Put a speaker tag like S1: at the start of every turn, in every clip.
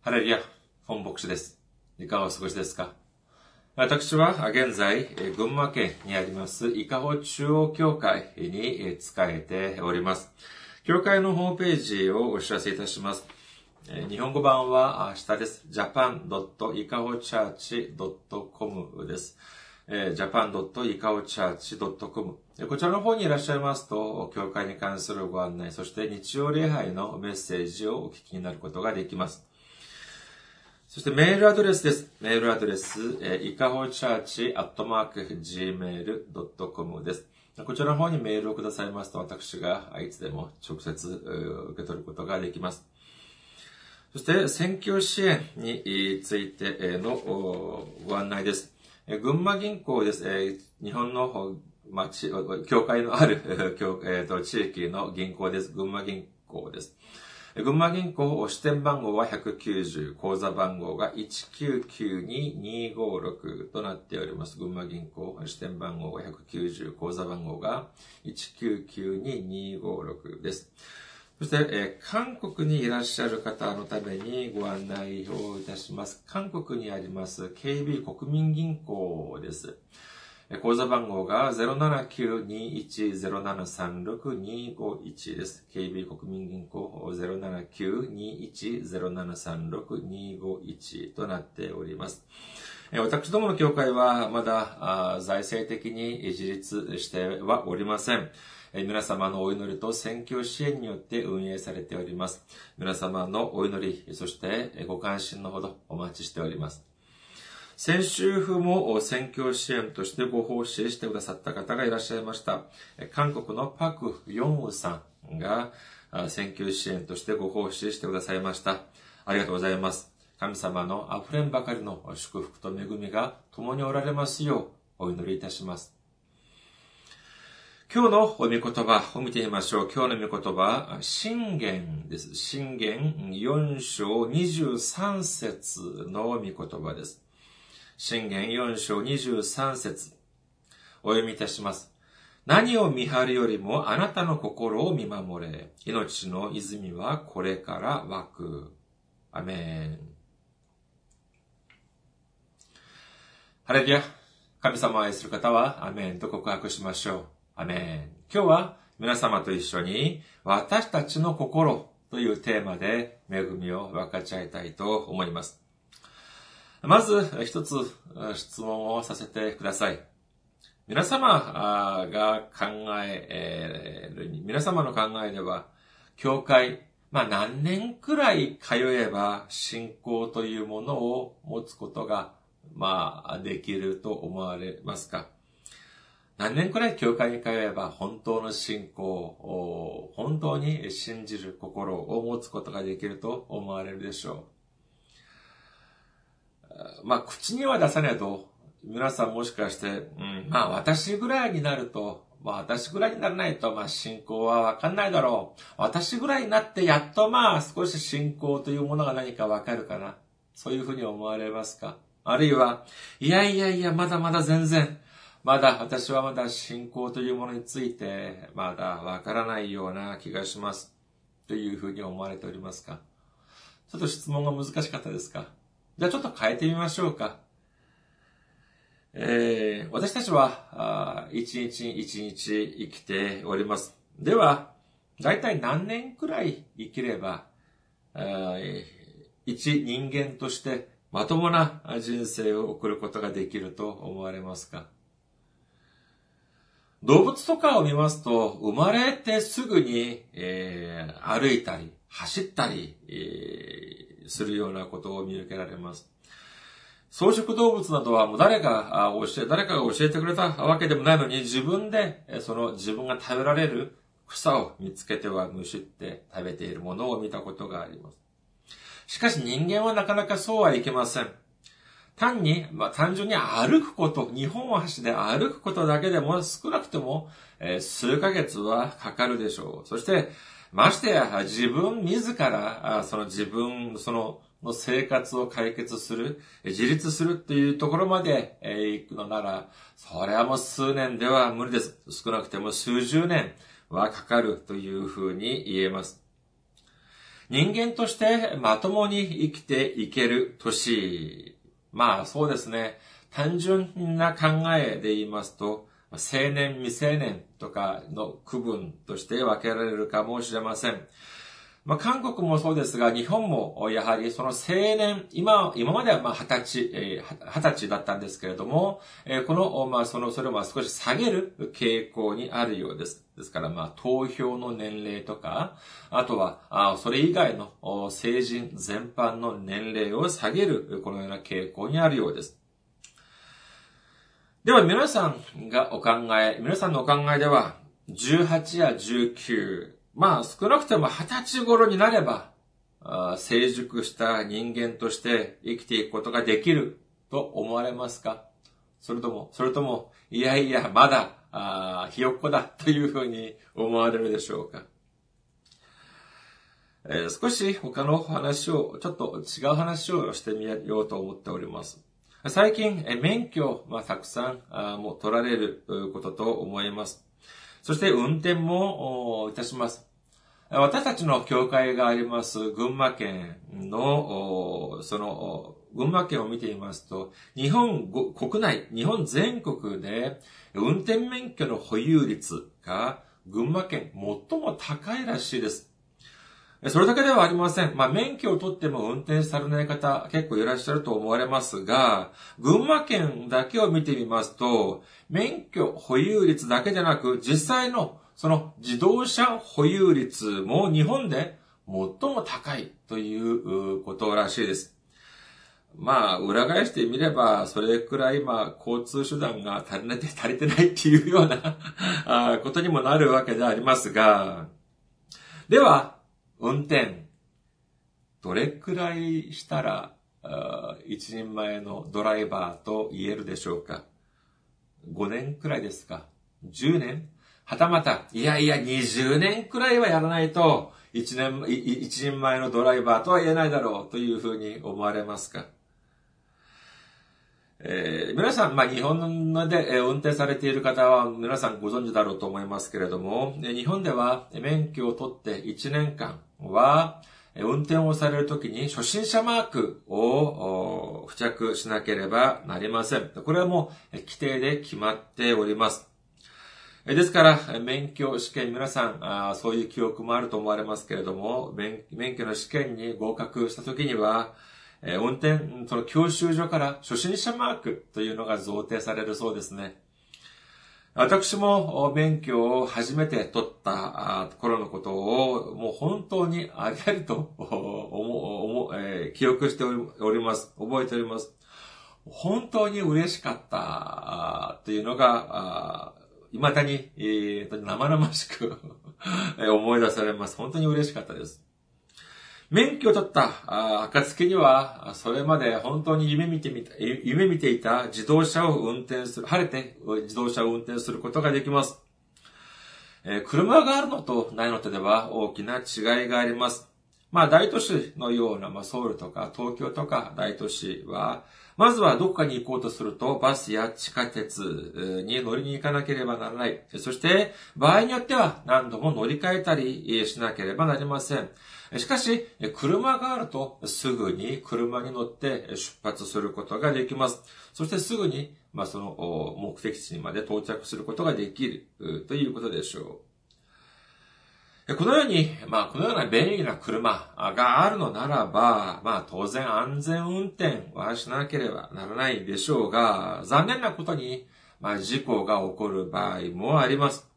S1: ハレリア、本牧師です。いかがお過ごしですか？私は現在、群馬県にあります、伊香保中央教会に仕えております。教会のホームページをお知らせいたします。日本語版は下です。japan.ikahochurch.com です。japan.ikahochurch.com こちらの方にいらっしゃいますと、教会に関するご案内、そして日曜礼拝のメッセージをお聞きになることができます。そしてメールアドレスです。メールアドレス、いかほチャーチアットマーク gmail.com です。こちらの方にメールをくださいますと、私がいつでも直接受け取ることができます。そして、選挙支援についてのご案内です。群馬銀行です。日本の町、教会のある、えー、と地域の銀行です。群馬銀行です。群馬銀行支店番号は190、口座番号が1992256となっております。群馬銀行支店番号が190、口座番号が1992256です。そして、えー、韓国にいらっしゃる方のためにご案内をいたします。韓国にあります KB 国民銀行です。口座番号が079-210736-251です。KB 国民銀行079-210736-251となっております。私どもの教会はまだ財政的に自立してはおりません。皆様のお祈りと選挙支援によって運営されております。皆様のお祈り、そしてご関心のほどお待ちしております。先週風も選挙支援としてご奉仕してくださった方がいらっしゃいました。韓国のパク・ヨンウさんが選挙支援としてご奉仕してくださいました。ありがとうございます。神様の溢れんばかりの祝福と恵みが共におられますようお祈りいたします。今日のお御言葉を見てみましょう。今日の御言葉、信玄です。信玄4章23節の御言葉です。信玄4章23節お読みいたします。何を見張るよりもあなたの心を見守れ。命の泉はこれから湧く。アメン。ハレルヤ。神様を愛する方はアメンと告白しましょう。アメン。今日は皆様と一緒に私たちの心というテーマで恵みを分かち合いたいと思います。まず一つ質問をさせてください。皆様が考える、皆様の考えでは、教会、まあ何年くらい通えば信仰というものを持つことが、まあできると思われますか？何年くらい教会に通えば本当の信仰を、本当に信じる心を持つことができると思われるでしょう？まあ、口には出さないと、皆さんもしかして、うん、まあ、私ぐらいになると、まあ、私ぐらいにならないと、まあ、信仰はわかんないだろう。私ぐらいになって、やっとまあ、少し信仰というものが何かわかるかな。そういうふうに思われますか？あるいは、いやいやいや、まだまだ全然、まだ私はまだ信仰というものについてまだわからないような気がします。というふうに思われておりますか？ちょっと質問が難しかったですか？じゃあちょっと変えてみましょうか。えー、私たちは一日一日生きております。では、だいたい何年くらい生きれば、一人間としてまともな人生を送ることができると思われますか？動物とかを見ますと、生まれてすぐに、えー、歩いたり、走ったり、えー、するようなことを見受けられます。草食動物などはもう誰か教え、誰かが教えてくれたわけでもないのに、自分で、その自分が食べられる草を見つけてはむしって食べているものを見たことがあります。しかし人間はなかなかそうはいけません。単に、まあ、単純に歩くこと、日本足で歩くことだけでも少なくても、えー、数ヶ月はかかるでしょう。そして、ましてや自分自ら、その自分、その、の生活を解決する、自立するっていうところまで行くのなら、それはもう数年では無理です。少なくても数十年はかかるというふうに言えます。人間としてまともに生きていける年。まあそうですね。単純な考えで言いますと、青年、未成年とかの区分として分けられるかもしれません。まあ、韓国もそうですが、日本もやはりその青年、今、今まではまあ二十歳、えー、二十歳だったんですけれども、この、まあ、その、それを少し下げる傾向にあるようです。ですから、まあ、投票の年齢とか、あとは、それ以外の成人全般の年齢を下げる、このような傾向にあるようです。では、皆さんがお考え、皆さんのお考えでは、18や19、まあ少なくても二十歳頃になれば、成熟した人間として生きていくことができると思われますか？それとも、それとも、いやいや、まだ、あひよっこだというふうに思われるでしょうか、えー、少し他の話を、ちょっと違う話をしてみようと思っております。最近、免許、まあ、たくさんあも取られることと思います。そして運転もいたします。私たちの教会があります群馬県の、その、群馬県を見ていますと、日本国内、日本全国で運転免許の保有率が群馬県最も高いらしいです。それだけではありません。まあ、免許を取っても運転されない方結構いらっしゃると思われますが、群馬県だけを見てみますと、免許保有率だけでなく、実際のその自動車保有率も日本で最も高いということらしいです。まあ、裏返してみれば、それくらい、まあ、交通手段が足りて、足りてないっていうようなことにもなるわけでありますが、では、運転、どれくらいしたら、一人前のドライバーと言えるでしょうか ?5 年くらいですか ?10 年？はたまた、いやいや、20年くらいはやらないと、一年、一人前のドライバーとは言えないだろうというふうに思われますか？えー、皆さん、まあ、日本で、えー、運転されている方は皆さんご存知だろうと思いますけれども、日本では免許を取って1年間は、運転をされるときに初心者マークを付着しなければなりません。これはもう規定で決まっております。ですから、免許試験、皆さんそういう記憶もあると思われますけれども、免許の試験に合格した時には、運転、その教習所から初心者マークというのが贈呈されるそうですね。私も免許を初めて取った頃のことを、もう本当にありありと思え、記憶しております。覚えております。本当に嬉しかったというのが、未だに、生々しく 思い出されます。本当に嬉しかったです。免許を取った暁には、それまで本当に夢見てみた、夢見ていた自動車を運転する、晴れて自動車を運転することができます。えー、車があるのとないのとでは大きな違いがあります。まあ大都市のような、まあソウルとか東京とか大都市は、まずはどこかに行こうとすると、バスや地下鉄に乗りに行かなければならない。そして、場合によっては何度も乗り換えたりしなければなりません。しかし、車があるとすぐに車に乗って出発することができます。そしてすぐに、まあ、その目的地にまで到着することができるということでしょう。このように、まあ、このような便利な車があるのならば、まあ、当然安全運転はしなければならないでしょうが、残念なことに、まあ、事故が起こる場合もあります。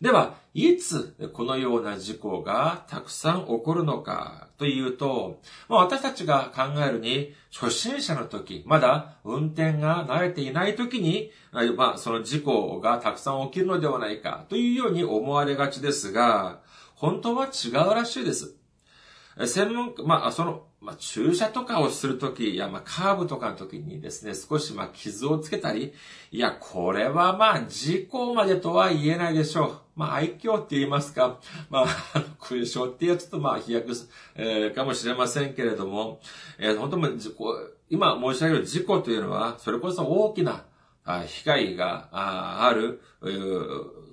S1: では、いつこのような事故がたくさん起こるのかというと、まあ、私たちが考えるに、初心者の時、まだ運転が慣れていない時に、まあ、その事故がたくさん起きるのではないかというように思われがちですが、本当は違うらしいです。専門家、まあ、その、まあ、駐車とかをするとき、いや、まあ、カーブとかのときにですね、少し、まあ、傷をつけたり、いや、これは、まあ、事故までとは言えないでしょう。まあ、愛嬌って言いますか、まあ、勲章ってやつと、まあ、飛躍、えー、かもしれませんけれども、えー、本当に、今申し上げる事故というのは、それこそ大きな、あ被害がある、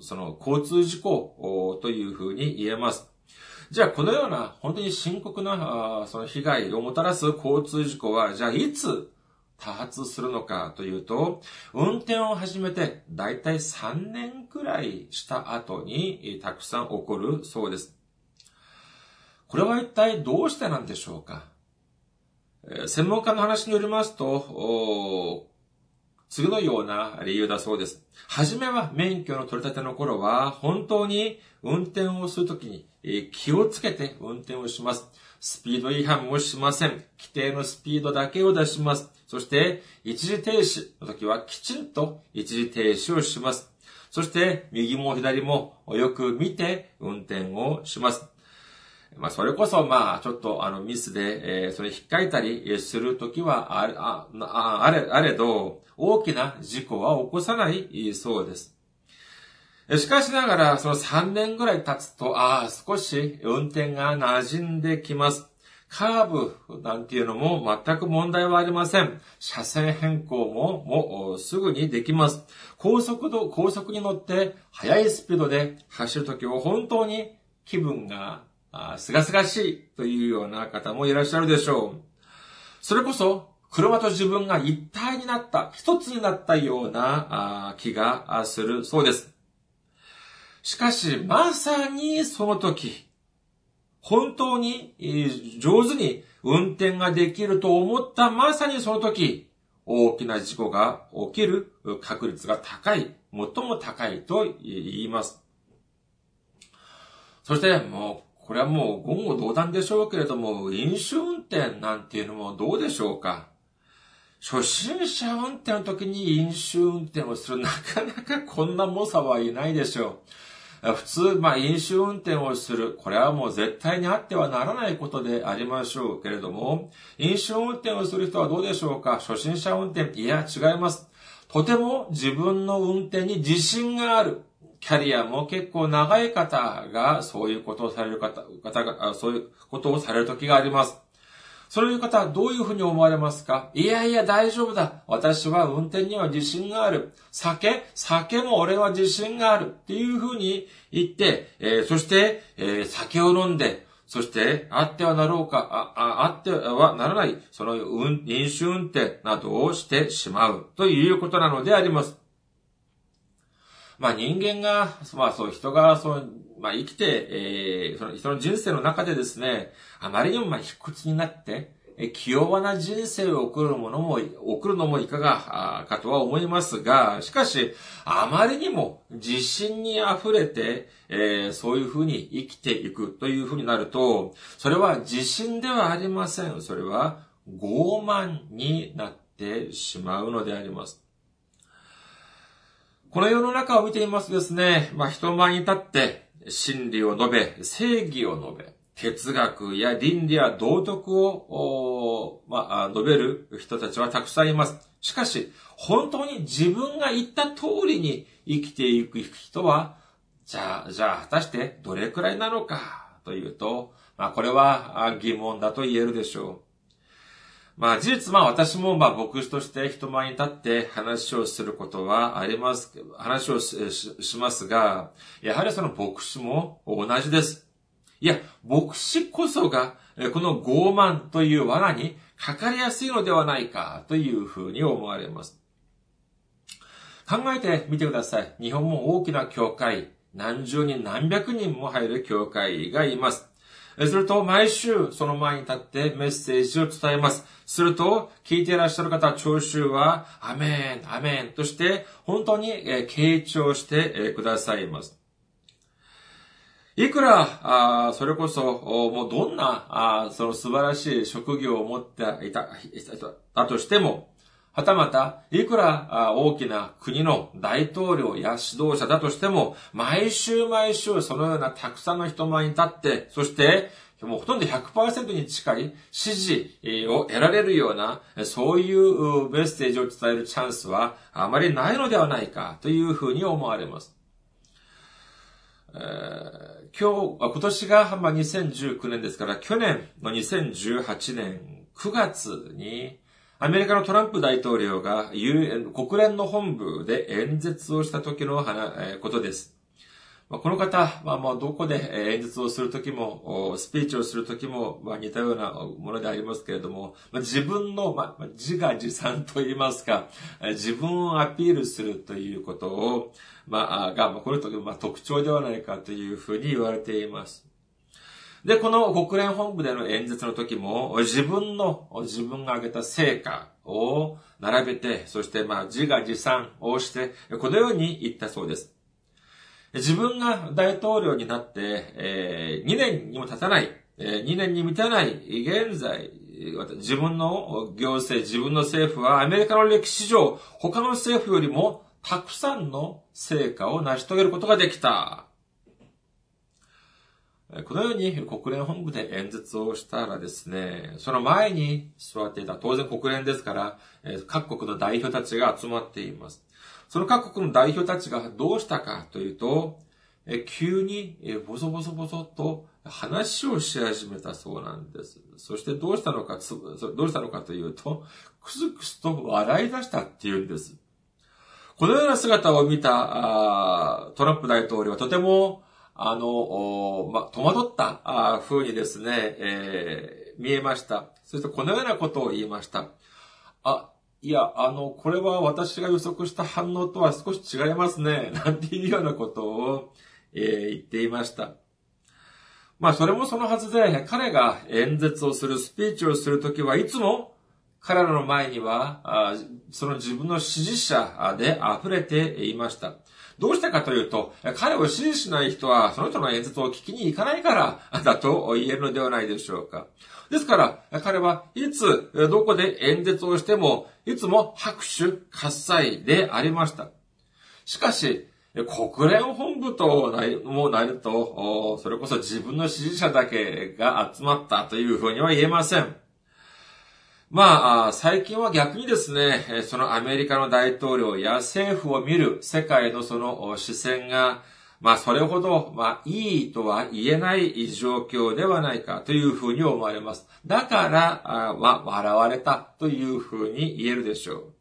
S1: その交通事故というふうに言えます。じゃあこのような本当に深刻なその被害をもたらす交通事故は、じゃあいつ多発するのかというと、運転を始めてだいたい3年くらいした後にたくさん起こるそうです。これは一体どうしてなんでしょうか？専門家の話によりますと、次のような理由だそうです。はじめは免許の取り立ての頃は、本当に運転をするときに気をつけて運転をします。スピード違反もしません。規定のスピードだけを出します。そして、一時停止の時はきちんと一時停止をします。そして、右も左もよく見て運転をします。まあ、それこそ、まあ、ちょっと、あの、ミスで、えー、それ引っかいたりするときはあれ、あ、あれ、あれど、大きな事故は起こさないそうです。しかしながら、その3年ぐらい経つと、ああ、少し運転が馴染んできます。カーブなんていうのも全く問題はありません。車線変更ももうすぐにできます。高速度、高速に乗って速いスピードで走るときは本当に気分がすがすがしいというような方もいらっしゃるでしょう。それこそ車と自分が一体になった、一つになったような気がするそうです。しかし、まさにその時、本当に上手に運転ができると思ったまさにその時、大きな事故が起きる確率が高い、最も高いと言います。そして、もう、これはもう言語道断でしょうけれども、飲酒運転なんていうのもどうでしょうか？初心者運転の時に飲酒運転をする、なかなかこんな猛者はいないでしょう。普通、まあ、飲酒運転をする。これはもう絶対にあってはならないことでありましょうけれども、飲酒運転をする人はどうでしょうか？初心者運転。いや、違います。とても自分の運転に自信がある。キャリアも結構長い方が、そういうことをされる方、方が、そういうことをされる時があります。そういう方はどういうふうに思われますか？いやいや大丈夫だ。私は運転には自信がある。酒酒も俺は自信がある。っていうふうに言って、えー、そして、えー、酒を飲んで、そして、あってはなろうか、あ、あってはならない、その、飲酒運転などをしてしまうということなのであります。まあ人間が、まあそう人が、そう、まあ生きて、えー、その人の人生の中でですね、あまりにもまあ卑屈になって、え気弱な人生を送るものも、送るのもいかがかとは思いますが、しかし、あまりにも自信に溢れて、えー、そういうふうに生きていくというふうになると、それは自信ではありません。それは傲慢になってしまうのであります。この世の中を見ていますですね、まあ人前に立って真理を述べ、正義を述べ、哲学や倫理や道徳を、まあ、述べる人たちはたくさんいます。しかし、本当に自分が言った通りに生きていく人は、じゃあ、じゃあ、果たしてどれくらいなのかというと、まあ、これは疑問だと言えるでしょう。まあ事実、まあ私もまあ牧師として人前に立って話をすることはあります、話をしますが、やはりその牧師も同じです。いや、牧師こそが、この傲慢という罠にかかりやすいのではないかというふうに思われます。考えてみてください。日本も大きな教会、何十人何百人も入る教会がいます。すると、毎週その前に立ってメッセージを伝えます。すると、聞いていらっしゃる方、聴衆は、アメン、アメンとして、本当にえ傾聴してえくださいます。いくら、あそれこそ、もうどんな、あその素晴らしい職業を持っていた、だとしても、はたまた、いくら大きな国の大統領や指導者だとしても、毎週毎週そのようなたくさんの人前に立って、そして、もうほとんど100%に近い支持を得られるような、そういうメッセージを伝えるチャンスはあまりないのではないかというふうに思われます。えー、今日、今年が、まあ、2019年ですから、去年の2018年9月に、アメリカのトランプ大統領が国連の本部で演説をした時のことです。この方はもうどこで演説をするときも、スピーチをするときも、似たようなものでありますけれども、自分の、自画自賛といいますか、自分をアピールするということを、まあ、が、この人の特徴ではないかというふうに言われています。で、この国連本部での演説の時も、自分の、自分が挙げた成果を並べて、そしてまあ自画自賛をして、このように言ったそうです。自分が大統領になって、えー、2年にも経たない、えー、2年に満たない現在、自分の行政、自分の政府はアメリカの歴史上、他の政府よりもたくさんの成果を成し遂げることができた。このように国連本部で演説をしたらですね、その前に座っていた、当然国連ですから、各国の代表たちが集まっています。その各国の代表たちがどうしたかというと、急にボソボソボソと話をし始めたそうなんです。そしてどうしたのか、どうしたのかというと、クスクスと笑い出したっていうんです。このような姿を見たトランプ大統領はとてもあの、ま、戸惑った風にですね、えー、見えました。そしてこのようなことを言いました。あ、いや、あの、これは私が予測した反応とは少し違いますね。なんていうようなことを、えー、言っていました。まあ、それもそのはずで、彼が演説をする、スピーチをするときはいつも、彼らの前には、その自分の支持者で溢れていました。どうしたかというと、彼を支持しない人は、その人の演説を聞きに行かないから、だと言えるのではないでしょうか。ですから、彼はいつ、どこで演説をしても、いつも拍手喝采でありました。しかし、国連本部ともなると、それこそ自分の支持者だけが集まったというふうには言えません。まあ、最近は逆にですね、そのアメリカの大統領や政府を見る世界のその視線が、まあ、それほど、まあ、いいとは言えない状況ではないかというふうに思われます。だから、まあ、笑われたというふうに言えるでしょ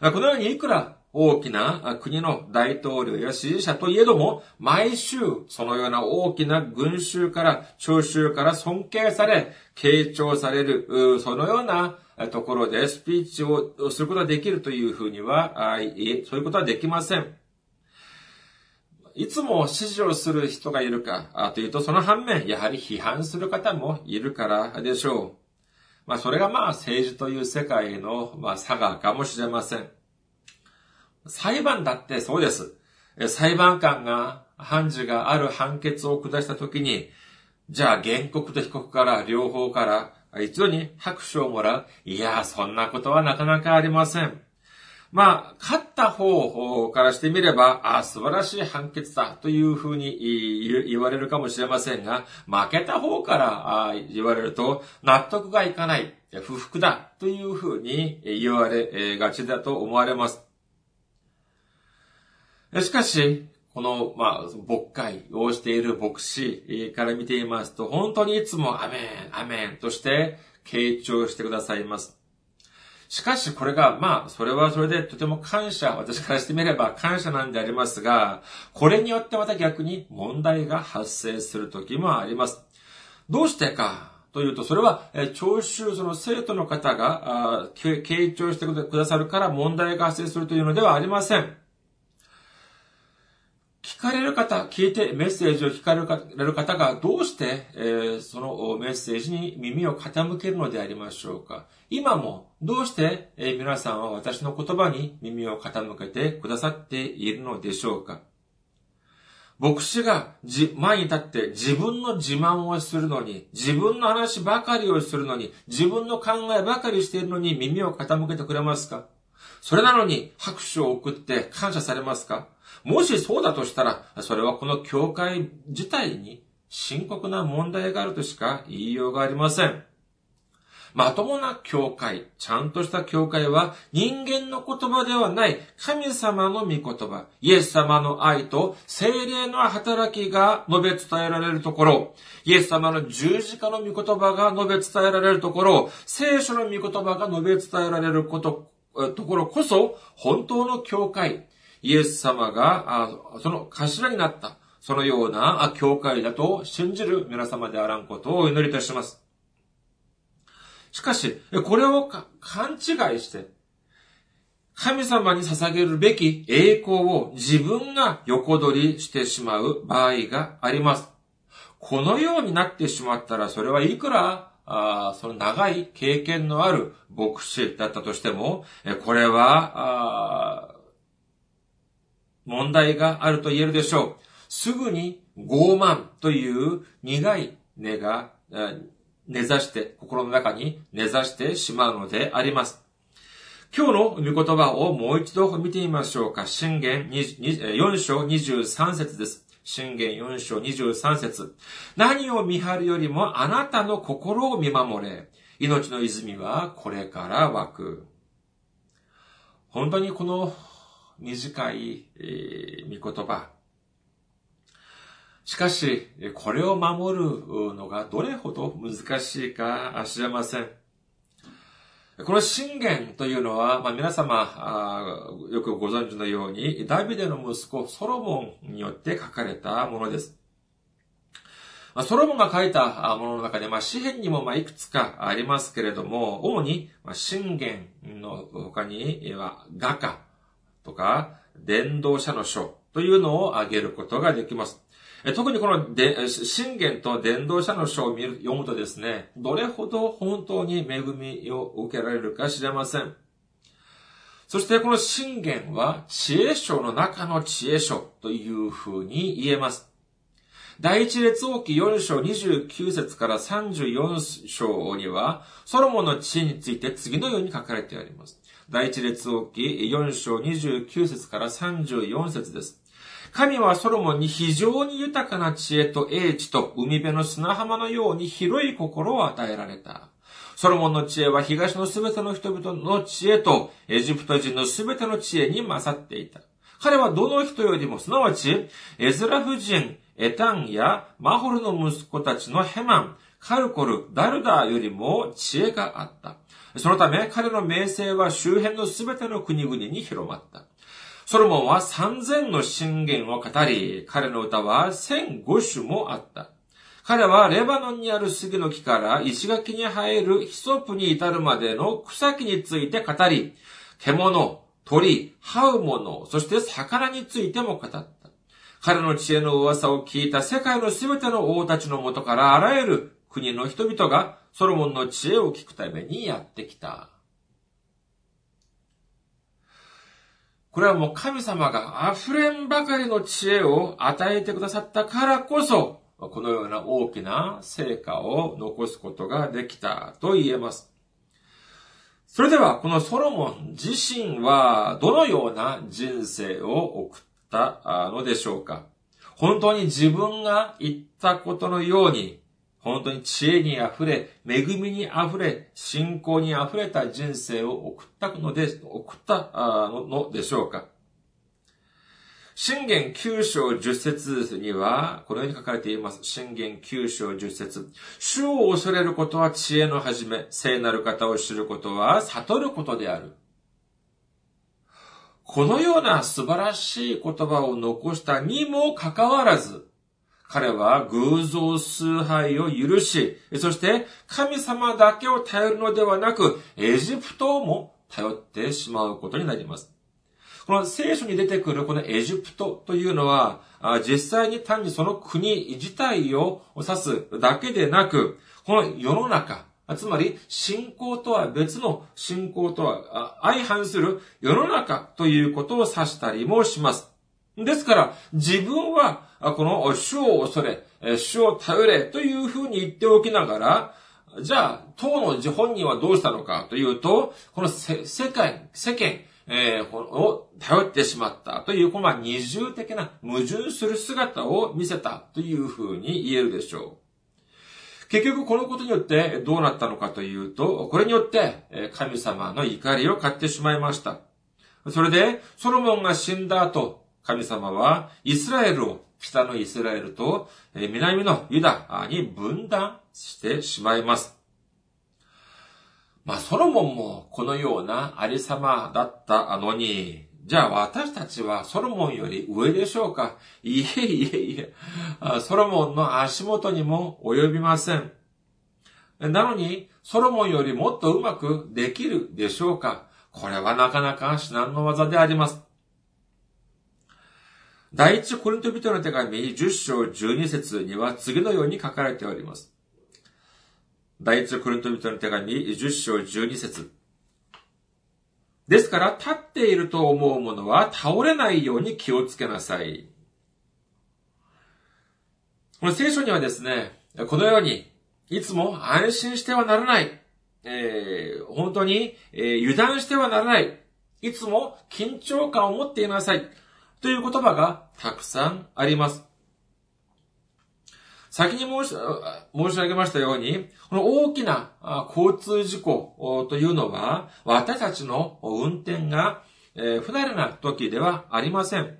S1: う。このようにいくら大きな国の大統領や支持者といえども、毎週そのような大きな群衆から、聴衆から尊敬され、傾聴される、そのようなところでスピーチをすることができるというふうには、そういうことはできません。いつも支持をする人がいるかというと、その反面、やはり批判する方もいるからでしょう。まあ、それがまあ、政治という世界の、まあ、差がかもしれません。裁判だってそうです。裁判官が判事がある判決を下したときに、じゃあ原告と被告から両方から一度に拍手をもらう。いや、そんなことはなかなかありません。まあ、勝った方からしてみれば、あ素晴らしい判決だというふうに言われるかもしれませんが、負けた方から言われると納得がいかない、不服だというふうに言われがちだと思われます。しかし、この、まあ、牧会をしている牧師から見ていますと、本当にいつもアメン、アメンとして傾聴してくださいます。しかしこれが、まあ、それはそれでとても感謝、私からしてみれば感謝なんでありますが、これによってまた逆に問題が発生する時もあります。どうしてかというと、それは、聴衆、その生徒の方が、傾聴してくださるから問題が発生するというのではありません。聞かれる方、聞いてメッセージを聞かれる方がどうして、えー、そのメッセージに耳を傾けるのでありましょうか。今もどうして、えー、皆さんは私の言葉に耳を傾けてくださっているのでしょうか。牧師が前に立って自分の自慢をするのに、自分の話ばかりをするのに、自分の考えばかりしているのに耳を傾けてくれますか？それなのに拍手を送って感謝されますか？もしそうだとしたら、それはこの教会自体に深刻な問題があるとしか言いようがありません。まともな教会、ちゃんとした教会は人間の言葉ではない神様の御言葉、イエス様の愛と精霊の働きが述べ伝えられるところ、イエス様の十字架の御言葉が述べ伝えられるところ、聖書の御言葉が述べ伝えられること、ところこそ本当の教会、イエス様が、その頭になった、そのような教会だと信じる皆様であらんことをお祈りいたします。しかし、これを勘違いして、神様に捧げるべき栄光を自分が横取りしてしまう場合があります。このようになってしまったら、それはいくらあその長い経験のある牧師だったとしても、これは、問題があると言えるでしょう。すぐに傲慢という苦い根が根ざして、心の中に根ざしてしまうのであります。今日の御言葉をもう一度見てみましょうか。信玄4章23節です。信玄4章23節何を見張るよりもあなたの心を見守れ。命の泉はこれから湧く。本当にこの短い、えー、御言葉。しかし、これを守るのがどれほど難しいか知れません。この信玄というのは、まあ、皆様よくご存知のように、ダビデの息子ソロモンによって書かれたものです。ソロモンが書いたものの中で、まあ、詩篇にもまあいくつかありますけれども、主に、信玄の他には、画家とか、伝道者の書というのを挙げることができます。特にこの信玄と伝道者の書を見る読むとですね、どれほど本当に恵みを受けられるか知れません。そしてこの信玄は知恵書の中の知恵書というふうに言えます。第一列王記4章29節から34章には、ソロモンの知恵について次のように書かれてあります。第一列王記4章29節から34節です。神はソロモンに非常に豊かな知恵と英知と海辺の砂浜のように広い心を与えられた。ソロモンの知恵は東のすべての人々の知恵とエジプト人のすべての知恵に勝っていた。彼はどの人よりも、すなわち、エズラ夫人、エタンやマホルの息子たちのヘマン、カルコル、ダルダーよりも知恵があった。そのため彼の名声は周辺のすべての国々に広まった。ソロモンは三千の信玄を語り、彼の歌は千五種もあった。彼はレバノンにある杉の木から石垣に生えるヒソプに至るまでの草木について語り、獣、鳥、這う者、そして魚についても語った。彼の知恵の噂を聞いた世界のすべての王たちのもとからあらゆる国の人々がソロモンの知恵を聞くためにやってきた。これはもう神様が溢れんばかりの知恵を与えてくださったからこそ、このような大きな成果を残すことができたと言えます。それでは、このソロモン自身はどのような人生を送ったのでしょうか？本当に自分が言ったことのように本当に知恵に溢れ、恵みに溢れ、信仰に溢れた人生を送ったので、送ったのでしょうか。信玄九章十節には、このように書かれています。信玄九章十節主を恐れることは知恵の始め、聖なる方を知ることは悟ることである。このような素晴らしい言葉を残したにもかかわらず、彼は偶像崇拝を許し、そして神様だけを頼るのではなく、エジプトも頼ってしまうことになります。この聖書に出てくるこのエジプトというのは、実際に単にその国自体を指すだけでなく、この世の中、つまり信仰とは別の信仰とは相反する世の中ということを指したりもします。ですから、自分は、この主を恐れ、主を頼れというふうに言っておきながら、じゃあ、当の自本人はどうしたのかというと、この世界、世間、えー、を頼ってしまったという、この二重的な矛盾する姿を見せたというふうに言えるでしょう。結局このことによってどうなったのかというと、これによって神様の怒りを買ってしまいました。それで、ソロモンが死んだ後、神様はイスラエルを北のイスラエルと南のユダに分断してしまいます。まあ、ソロモンもこのようなありさまだったのに、じゃあ私たちはソロモンより上でしょうか？いえいえいえ、ソロモンの足元にも及びません。なのに、ソロモンよりもっとうまくできるでしょうか？これはなかなか至難の技であります。第一コリント人の手紙10章12節には次のように書かれております。第一コリント人の手紙10章12節ですから、立っていると思うものは倒れないように気をつけなさい。この聖書にはですね、このように、いつも安心してはならない。えー、本当に、えー、油断してはならない。いつも緊張感を持っていなさい。という言葉がたくさんあります。先に申し申し上げましたように、この大きな交通事故というのは、私たちの運転が不慣れな時ではありません。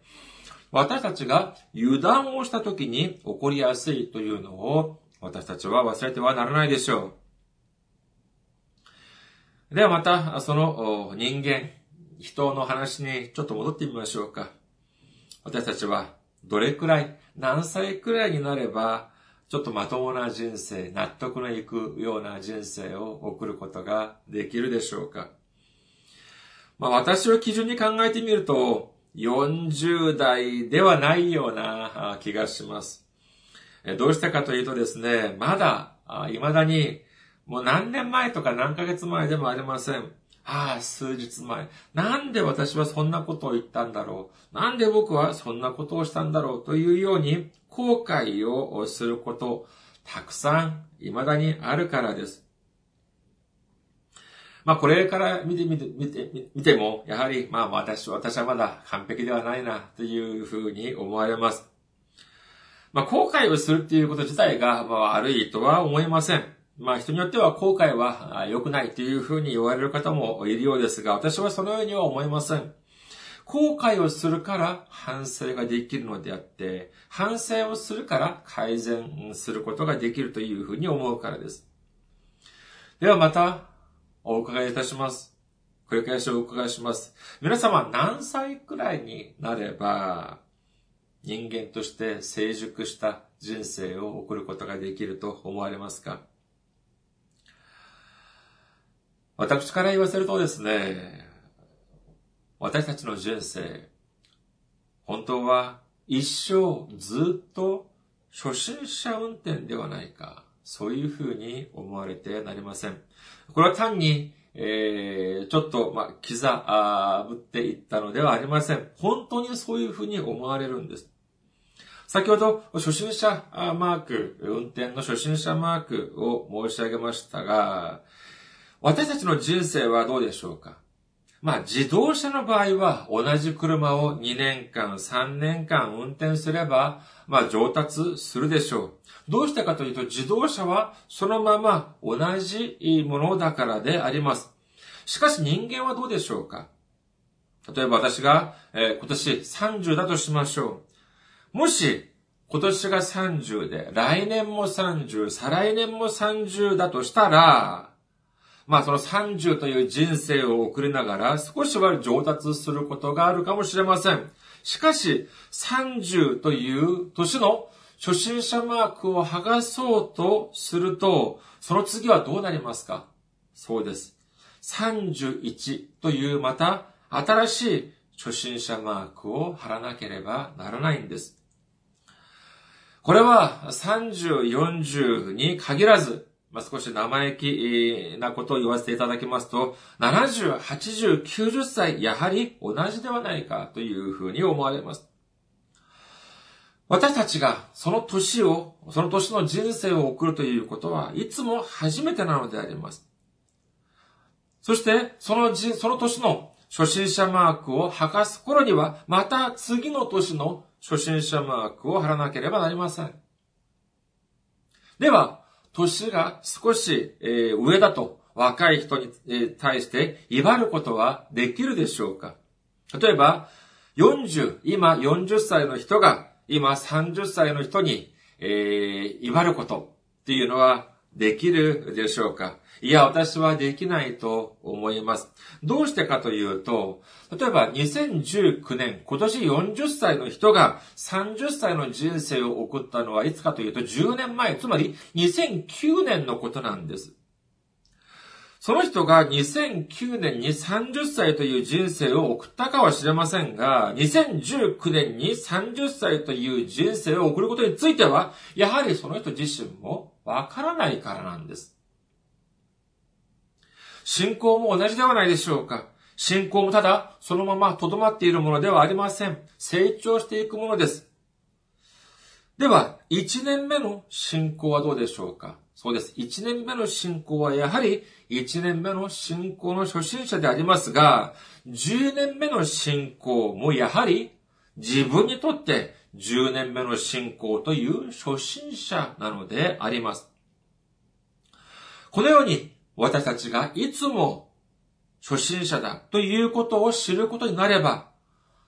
S1: 私たちが油断をした時に起こりやすいというのを私たちは忘れてはならないでしょう。ではまた、その人間、人の話にちょっと戻ってみましょうか。私たちはどれくらい、何歳くらいになればちょっとまともな人生、納得のいくような人生を送ることができるでしょうかまあ私を基準に考えてみると、40代ではないような気がします。どうしたかというとですね、まだ、未だに、もう何年前とか何ヶ月前でもありません。ああ、数日前。なんで私はそんなことを言ったんだろう。なんで僕はそんなことをしたんだろうというように後悔をすること、たくさん未だにあるからです。まあこれから見てみて、見て、見ても、やはり、まあ私、私はまだ完璧ではないな、というふうに思われます。まあ後悔をするっていうこと自体が、まあ悪いとは思いません。まあ人によっては後悔は良くないというふうに言われる方もいるようですが、私はそのようには思いません。後悔をするから反省ができるのであって、反省をするから改善することができるというふうに思うからです。ではまたお伺いいたします。繰り返しお伺いします。皆様何歳くらいになれば人間として成熟した人生を送ることができると思われますか？私から言わせるとですね、私たちの人生、本当は一生ずっと初心者運転ではないか、そういうふうに思われてなりません。これは単に、えー、ちょっと、まあ、刻ぶっていったのではありません。本当にそういうふうに思われるんです。先ほど、初心者マーク、運転の初心者マークを申し上げましたが、私たちの人生はどうでしょうか？まあ自動車の場合は同じ車を2年間、3年間運転すれば、まあ上達するでしょう。どうしてかというと自動車はそのまま同じものだからであります。しかし人間はどうでしょうか？例えば私が、えー、今年30だとしましょう。もし今年が30で来年も30、再来年も30だとしたら、まあその30という人生を送りながら少しは上達することがあるかもしれません。しかし、30という年の初心者マークを剥がそうとすると、その次はどうなりますか？そうです。31というまた新しい初心者マークを貼らなければならないんです。これは30、40に限らず、まあ、少し生意気なことを言わせていただきますと、70、80、90歳、やはり同じではないかというふうに思われます。私たちがその年を、その年の人生を送るということはいつも初めてなのであります。そして、そのじ、その年の初心者マークを剥がす頃には、また次の年の初心者マークを貼らなければなりません。では、年が少し、え上だと若い人に対して威張ることはできるでしょうか？例えば、40、今40歳の人が今30歳の人に、えー、威張ることっていうのはできるでしょうか？いや、私はできないと思います。どうしてかというと、例えば2019年、今年40歳の人が30歳の人生を送ったのはいつかというと10年前、つまり2009年のことなんです。その人が2009年に30歳という人生を送ったかは知れませんが、2019年に30歳という人生を送ることについては、やはりその人自身もわからないからなんです。信仰も同じではないでしょうか。信仰もただそのまま留まっているものではありません。成長していくものです。では、1年目の信仰はどうでしょうかそうです。1年目の信仰はやはり1年目の信仰の初心者でありますが、10年目の信仰もやはり自分にとって10年目の信仰という初心者なのであります。このように私たちがいつも初心者だということを知ることになれば、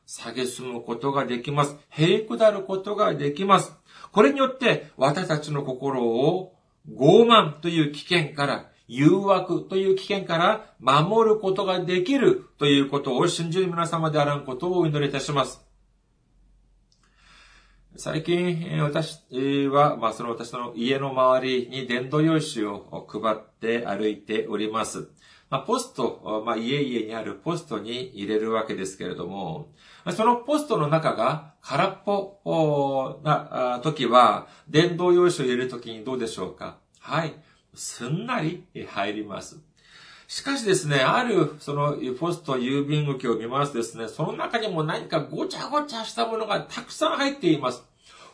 S1: 下げすむことができます。へりくだることができます。これによって私たちの心を傲慢という危険から、誘惑という危険から守ることができるということを信じる皆様であらんことをお祈りいたします。最近、私は、まあ、その私の家の周りに伝道用紙を配って歩いております。まあ、ポスト、まあ、家々にあるポストに入れるわけですけれども、そのポストの中が空っぽな時は、電動用紙を入れる時にどうでしょうか？はい。すんなり入ります。しかしですね、ある、その、ポスト郵便受けを見ますとですね、その中にも何かごちゃごちゃしたものがたくさん入っています。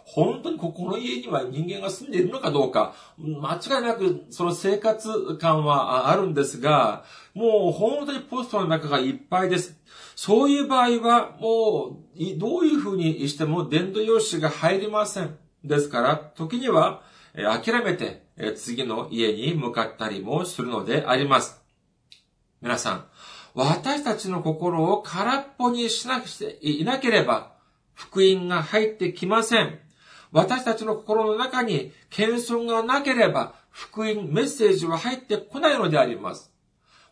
S1: 本当にここの家には人間が住んでいるのかどうか、間違いなくその生活感はあるんですが、もう本当にポストの中がいっぱいです。そういう場合は、もう、どういうふうにしても伝道用紙が入りません。ですから、時には、諦めて、次の家に向かったりもするのであります。皆さん、私たちの心を空っぽにしなくていなければ、福音が入ってきません。私たちの心の中に謙遜がなければ、福音、メッセージは入ってこないのであります。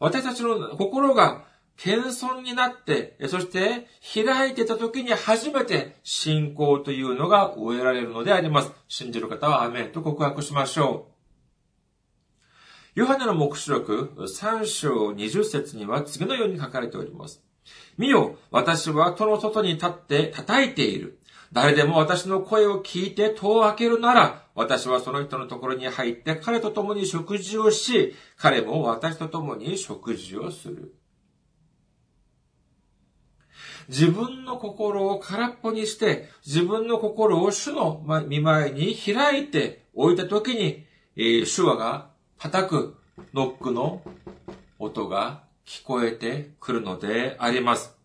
S1: 私たちの心が謙遜になって、そして開いてた時に初めて信仰というのが植えられるのであります。信じる方はアメンと告白しましょう。ヨハネの目視録3章20節には次のように書かれております。見よ、私は戸の外に立って叩いている。誰でも私の声を聞いて戸を開けるなら、私はその人のところに入って彼と共に食事をし、彼も私と共に食事をする。自分の心を空っぽにして、自分の心を主の見前に開いておいたときに、えー、主話が叩くノックの音が聞こえてくるのであります。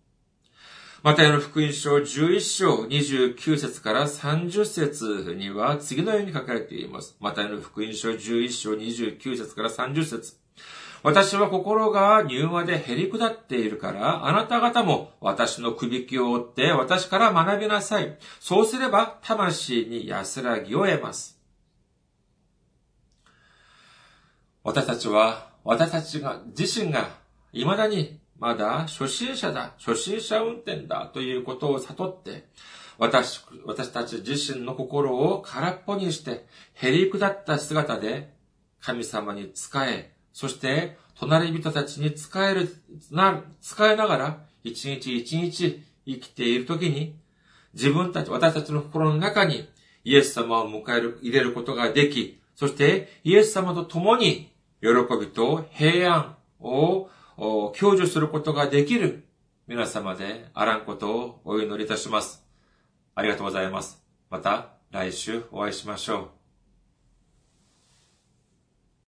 S1: マタイの福音書11章29節から30節には次のように書かれています。マタイの福音書11章29節から30節私は心が柔和で減り下っているから、あなた方も私の首輝を追って私から学びなさい。そうすれば魂に安らぎを得ます。私たちは、私たちが、自身が未だにまだ初心者だ、初心者運転だということを悟って、私、私たち自身の心を空っぽにして、へりくだった姿で神様に仕え、そして隣人たちに仕える、な、仕えながら一日一日生きているときに、自分たち、私たちの心の中にイエス様を迎える、入れることができ、そしてイエス様と共に喜びと平安を享受することができる皆様であらんことをお祈りいたします。ありがとうございます。また来週お会いしましょう。